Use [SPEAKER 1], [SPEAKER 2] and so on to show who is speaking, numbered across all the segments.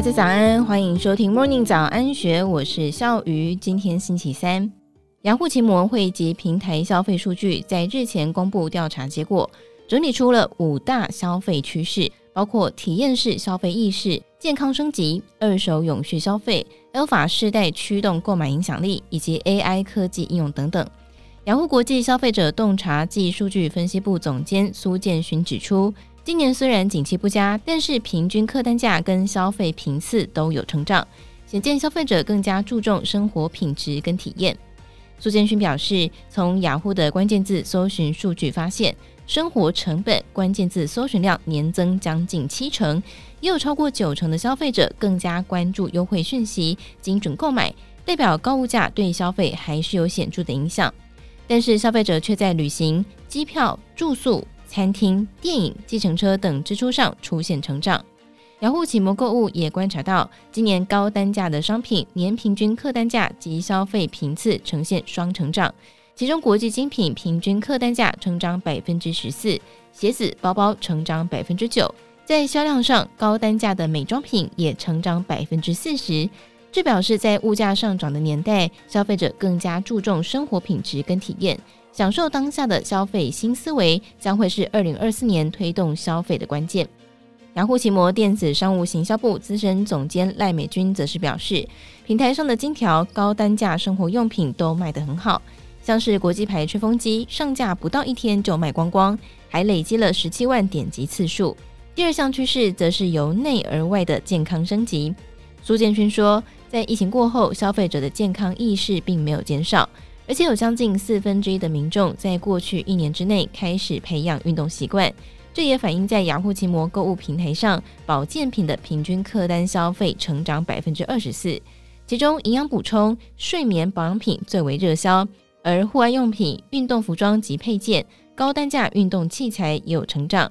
[SPEAKER 1] 大家早安，欢迎收听 Morning 早安学，我是笑鱼。今天星期三，雅虎奇摩会及平台消费数据在日前公布调查结果，整理出了五大消费趋势，包括体验式消费意识、健康升级、二手永续消费、Alpha 世代驱动购买影响力以及 AI 科技应用等等。雅虎国际消费者洞察暨数据分析部总监苏建勋指出，今年虽然景气不佳，但是平均客单价跟消费频次都有成长，显见消费者更加注重生活品质跟体验。苏建勋表示，从雅虎的关键字搜寻数据发现，生活成本关键字搜寻量年增将近七成，也有超过九成的消费者更加关注优惠讯息、精准购买，代表高物价对消费还是有显著的影响。但是消费者却在旅行、机票、住宿、餐厅、电影、计程车等支出上出现成长。雅虎启摩购物也观察到，今年高单价的商品年平均客单价及消费频次呈现双成长，其中国际精品平均客单价成长百分之十四，鞋子、包包成长百分之九。在销量上，高单价的美妆品也成长百分之四十。这表示，在物价上涨的年代，消费者更加注重生活品质跟体验。享受当下的消费新思维将会是二零二四年推动消费的关键。雅虎奇摩电子商务行销部资深总监赖美君则是表示，平台上的金条高单价生活用品都卖得很好，像是国际牌吹风机上架不到一天就卖光光，还累积了十七万点击次数。第二项趋势则是由内而外的健康升级。苏建勋说，在疫情过后，消费者的健康意识并没有减少。而且有将近四分之一的民众在过去一年之内开始培养运动习惯，这也反映在雅虎奇摩购物平台上，保健品的平均客单消费成长百分之二十四，其中营养补充、睡眠保养品最为热销，而户外用品、运动服装及配件、高单价运动器材也有成长。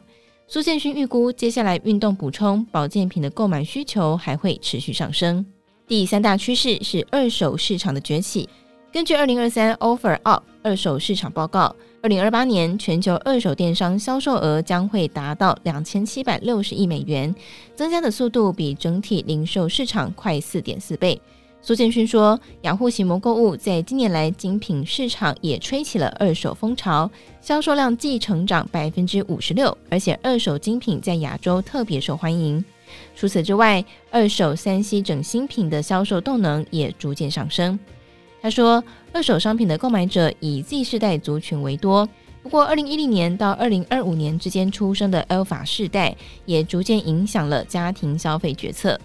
[SPEAKER 1] 苏建勋预估，接下来运动补充、保健品的购买需求还会持续上升。第三大趋势是二手市场的崛起。根据二零二三 OfferUp 二手市场报告，二零二八年全球二手电商销售额将会达到两千七百六十亿美元，增加的速度比整体零售市场快四点四倍。苏建勋说，养护型膜购物在近年来精品市场也吹起了二手风潮，销售量既成长百分之五十六，而且二手精品在亚洲特别受欢迎。除此之外，二手三 C 整新品的销售动能也逐渐上升。他说，二手商品的购买者以 Z 世代族群为多，不过二零一零年到二零二五年之间出生的 Alpha 世代也逐渐影响了家庭消费决策。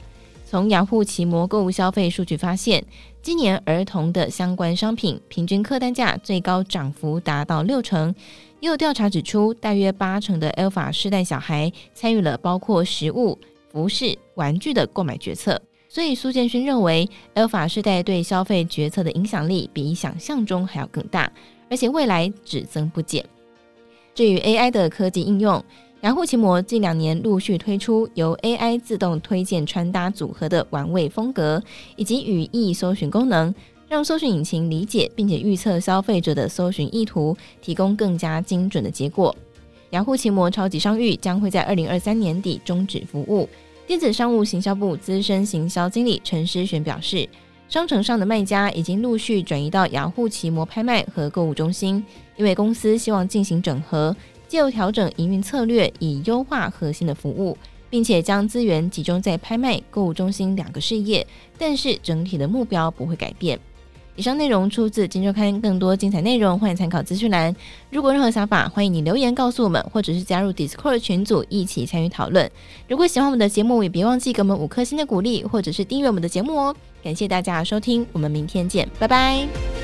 [SPEAKER 1] 从雅虎奇摩购物消费数据发现，今年儿童的相关商品平均客单价最高涨幅达到六成。也有调查指出，大约八成的 Alpha 世代小孩参与了包括食物、服饰、玩具的购买决策。所以苏建勋认为，Alpha 世代对消费决策的影响力比想象中还要更大，而且未来只增不减。至于 AI 的科技应用，雅虎奇摩近两年陆续推出由 AI 自动推荐穿搭组合的玩味风格，以及语义搜寻功能，让搜寻引擎理解并且预测消费者的搜寻意图，提供更加精准的结果。雅虎奇摩超级商誉将会在二零二三年底终止服务。电子商务行销部资深行销经理陈诗璇表示，商城上的卖家已经陆续转移到雅虎奇摩拍卖和购物中心，因为公司希望进行整合，借由调整营运策略，以优化核心的服务，并且将资源集中在拍卖、购物中心两个事业，但是整体的目标不会改变。以上内容出自《金周刊》，更多精彩内容欢迎参考资讯栏。如果任何想法，欢迎你留言告诉我们，或者是加入 Discord 群组一起参与讨论。如果喜欢我们的节目，也别忘记给我们五颗星的鼓励，或者是订阅我们的节目哦。感谢大家的收听，我们明天见，拜拜。